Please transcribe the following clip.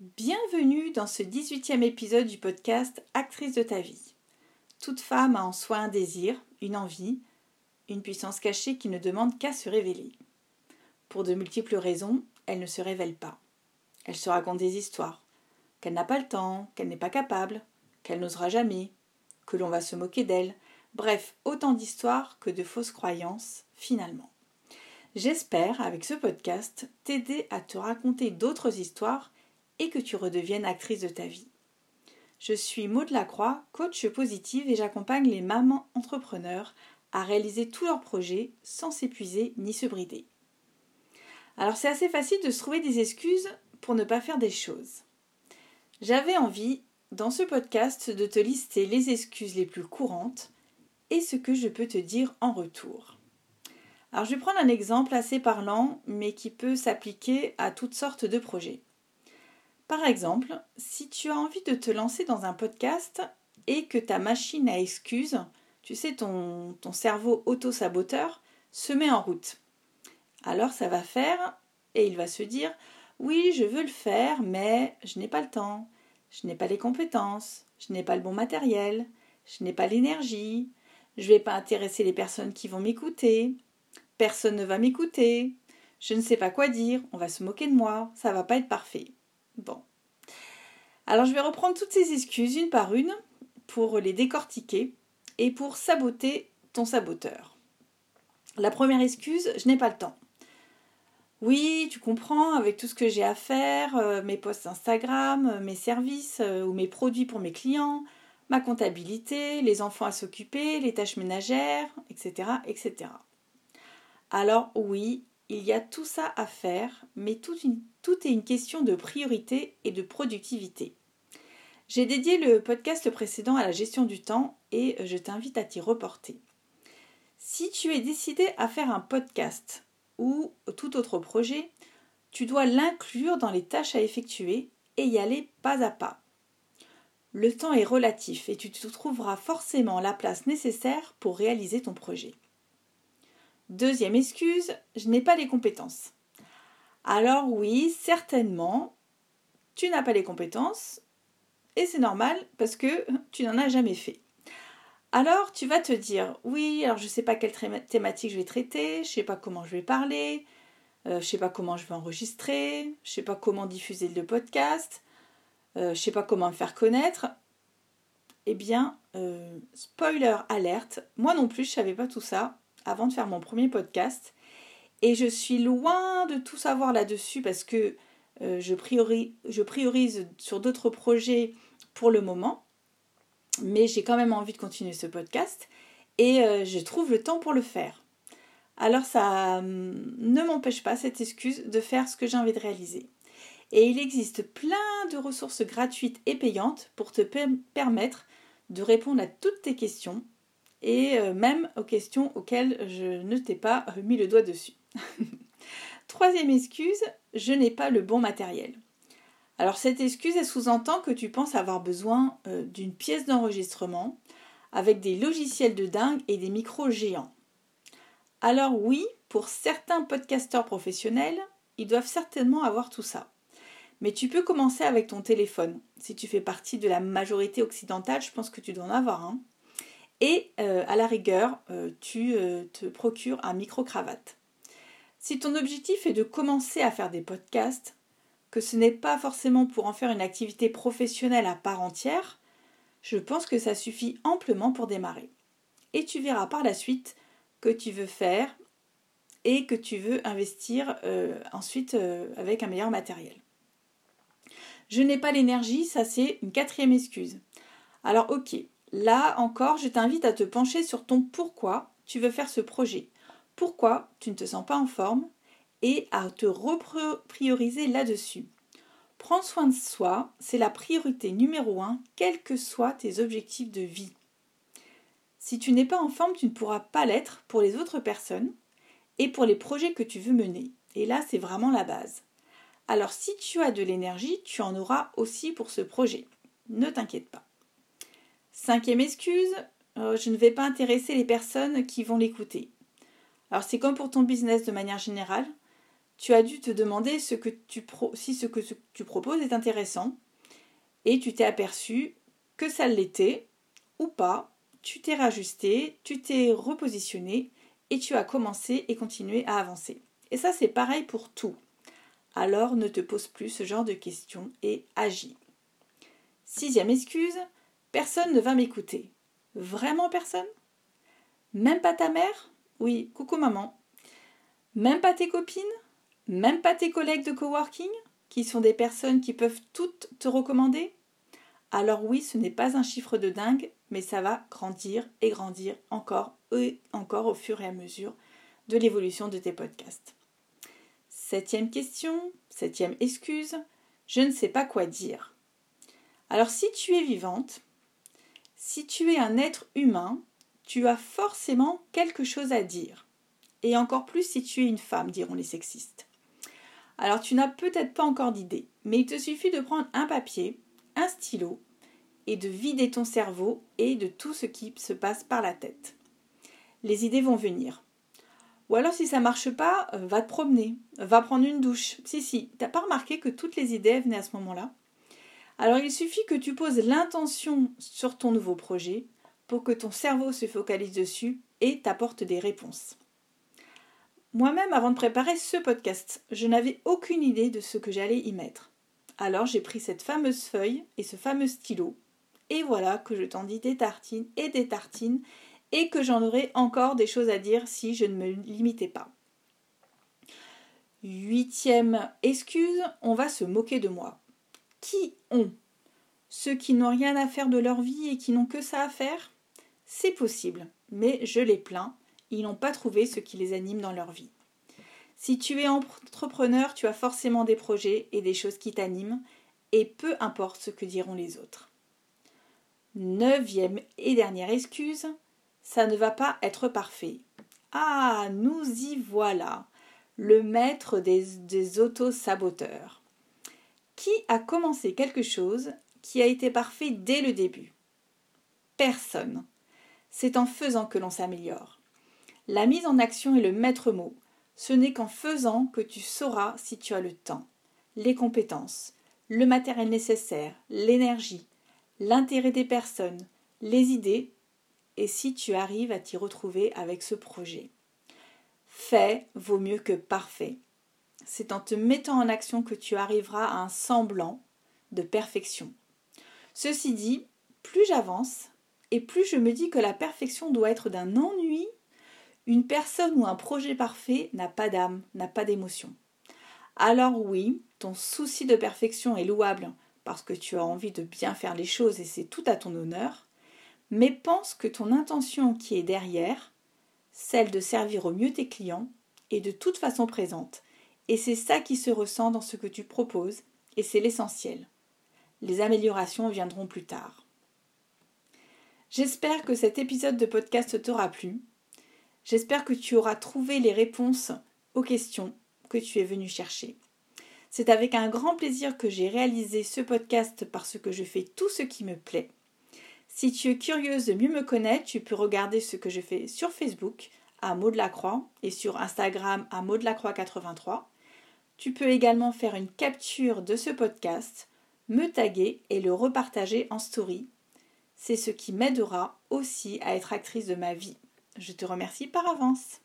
Bienvenue dans ce 18e épisode du podcast Actrice de ta vie. Toute femme a en soi un désir, une envie, une puissance cachée qui ne demande qu'à se révéler. Pour de multiples raisons, elle ne se révèle pas. Elle se raconte des histoires, qu'elle n'a pas le temps, qu'elle n'est pas capable, qu'elle n'osera jamais, que l'on va se moquer d'elle, bref, autant d'histoires que de fausses croyances, finalement. J'espère, avec ce podcast, t'aider à te raconter d'autres histoires et que tu redeviennes actrice de ta vie. Je suis Maud Lacroix, coach positive et j'accompagne les mamans entrepreneurs à réaliser tous leurs projets sans s'épuiser ni se brider. Alors c'est assez facile de se trouver des excuses pour ne pas faire des choses. J'avais envie, dans ce podcast, de te lister les excuses les plus courantes et ce que je peux te dire en retour. Alors je vais prendre un exemple assez parlant, mais qui peut s'appliquer à toutes sortes de projets. Par exemple, si tu as envie de te lancer dans un podcast et que ta machine à excuses, tu sais, ton, cerveau auto-saboteur, se met en route. Alors ça va faire, et il va se dire, oui, je veux le faire, mais je n'ai pas le temps, je n'ai pas les compétences, je n'ai pas le bon matériel, je n'ai pas l'énergie, je ne vais pas intéresser les personnes qui vont m'écouter, Personne ne va m'écouter. Je ne sais pas quoi dire. On va se moquer de moi. Ça va pas être parfait. Bon. Alors je vais reprendre toutes ces excuses une par une pour les décortiquer et pour saboter ton saboteur. La première excuse, je n'ai pas le temps. Oui, tu comprends, avec tout ce que j'ai à faire, euh, mes posts Instagram, euh, mes services euh, ou mes produits pour mes clients, ma comptabilité, les enfants à s'occuper, les tâches ménagères, etc., etc. Alors oui, il y a tout ça à faire, mais tout, est une question de priorité et de productivité. J'ai dédié le podcast précédent à la gestion du temps et je t'invite à t'y reporter. Si tu es décidé à faire un podcast ou tout autre projet, tu dois l'inclure dans les tâches à effectuer et y aller pas à pas. Le temps est relatif et tu te trouveras forcément la place nécessaire pour réaliser ton projet. Deuxième excuse, je n'ai pas les compétences. Alors oui, certainement, tu n'as pas les compétences, et c'est normal parce que tu n'en as jamais fait. Alors tu vas te dire, oui, alors je ne sais pas quelle thématique je vais traiter, je ne sais pas comment je vais parler, euh, je ne sais pas comment je vais enregistrer, je ne sais pas comment diffuser le podcast, euh, je ne sais pas comment me faire connaître. Eh bien, euh, spoiler alerte, moi non plus je ne savais pas tout ça avant de faire mon premier podcast. Et je suis loin de tout savoir là-dessus parce que euh, je, priorise, sur d'autres projets pour le moment. Mais j'ai quand même envie de continuer ce podcast et euh, je trouve le temps pour le faire. Alors ça hum, ne m'empêche pas cette excuse de faire ce que j'ai envie de réaliser. Et il existe plein de ressources gratuites et payantes pour te permettre de répondre à toutes tes questions et euh, même aux questions auxquelles je ne t'ai pas mis le doigt dessus. Troisième excuse, je n'ai pas le bon matériel. Alors cette excuse, elle sous-entend que tu penses avoir besoin euh, d'une pièce d'enregistrement avec des logiciels de dingue et des micros géants. Alors oui, pour certains podcasteurs professionnels, ils doivent certainement avoir tout ça. Mais tu peux commencer avec ton téléphone. Si tu fais partie de la majorité occidentale, je pense que tu dois en avoir un et euh, à la rigueur, euh, tu euh, te procures un micro-cravate. Si ton objectif est de commencer à faire des podcasts, que ce n'est pas forcément pour en faire une activité professionnelle à part entière, je pense que ça suffit amplement pour démarrer. Et tu verras par la suite que tu veux faire et que tu veux investir ensuite avec un meilleur matériel. Je n'ai pas l'énergie, ça c'est une quatrième excuse. Alors ok, Là encore, je t'invite à te pencher sur ton pourquoi tu veux faire ce projet, pourquoi tu ne te sens pas en forme et à te reprioriser là-dessus. Prends soin de soi, c'est la priorité numéro un, quels que soient tes objectifs de vie. Si tu n'es pas en forme, tu ne pourras pas l'être pour les autres personnes et pour les projets que tu veux mener. Et là, c'est vraiment la base. Alors si tu as de l'énergie, tu en auras aussi pour ce projet. Ne t'inquiète pas. Cinquième excuse, euh, je ne vais pas intéresser les personnes qui vont l'écouter. Alors c'est comme pour ton business de manière générale. tu as dû te demander si ce que tu proposes est intéressant et tu t'es aperçu que ça l'était ou pas, tu t'es rajusté, tu t'es repositionné et tu as commencé et continué à avancer. Et ça c'est pareil pour tout. Alors ne te pose plus ce genre de questions et agis. Sixième excuse, personne ne va m'écouter. Vraiment personne? Même pas ta mère? Oui, coucou maman. Même pas tes copines? Même pas tes collègues de coworking, qui sont des personnes qui peuvent toutes te recommander? Alors oui, ce n'est pas un chiffre de dingue, mais ça va grandir et grandir encore et encore au fur et à mesure de l'évolution de tes podcasts. Septième question, septième excuse, je ne sais pas quoi dire. Alors si tu es vivante, si tu es un être humain, tu as forcément quelque chose à dire. Et encore plus si tu es une femme, diront les sexistes. Alors tu n'as peut-être pas encore d'idée, mais il te suffit de prendre un papier, un stylo, et de vider ton cerveau et de tout ce qui se passe par la tête. Les idées vont venir. Ou alors si ça marche pas, euh, va te promener, va prendre une douche. Si si, t'as pas remarqué que toutes les idées venaient à ce moment-là? Alors il suffit que tu poses l'intention sur ton nouveau projet pour que ton cerveau se focalise dessus et t'apporte des réponses. Moi-même, avant de préparer ce podcast, je n'avais aucune idée de ce que j'allais y mettre. Alors j'ai pris cette fameuse feuille et ce fameux stylo, et voilà que je t'en dis des tartines et des tartines, et que j'en aurais encore des choses à dire si je ne me limitais pas. Huitième excuse, on va se moquer de moi. Qui ont? Ceux qui n'ont rien à faire de leur vie et qui n'ont que ça à faire? C'est possible, mais je les plains ils n'ont pas trouvé ce qui les anime dans leur vie. Si tu es entrepreneur, tu as forcément des projets et des choses qui t'animent, et peu importe ce que diront les autres. Neuvième et dernière excuse, ça ne va pas être parfait. Ah, nous y voilà, le maître des, des auto-saboteurs. Commencé quelque chose qui a été parfait dès le début Personne. C'est en faisant que l'on s'améliore. La mise en action est le maître mot. Ce n'est qu'en faisant que tu sauras si tu as le temps, les compétences, le matériel nécessaire, l'énergie, l'intérêt des personnes, les idées, et si tu arrives à t'y retrouver avec ce projet. Fait vaut mieux que parfait. C'est en te mettant en action que tu arriveras à un semblant de perfection. Ceci dit, plus j'avance, et plus je me dis que la perfection doit être d'un ennui une personne ou un projet parfait n'a pas d'âme, n'a pas d'émotion. Alors oui, ton souci de perfection est louable parce que tu as envie de bien faire les choses et c'est tout à ton honneur, mais pense que ton intention qui est derrière, celle de servir au mieux tes clients, est de toute façon présente, et c'est ça qui se ressent dans ce que tu proposes, et c'est l'essentiel. Les améliorations viendront plus tard. J'espère que cet épisode de podcast t'aura plu. J'espère que tu auras trouvé les réponses aux questions que tu es venu chercher. C'est avec un grand plaisir que j'ai réalisé ce podcast parce que je fais tout ce qui me plaît. Si tu es curieuse de mieux me connaître, tu peux regarder ce que je fais sur Facebook à Maud Lacroix et sur Instagram à Maud Lacroix 83. Tu peux également faire une capture de ce podcast, me taguer et le repartager en story. C'est ce qui m'aidera aussi à être actrice de ma vie. Je te remercie par avance.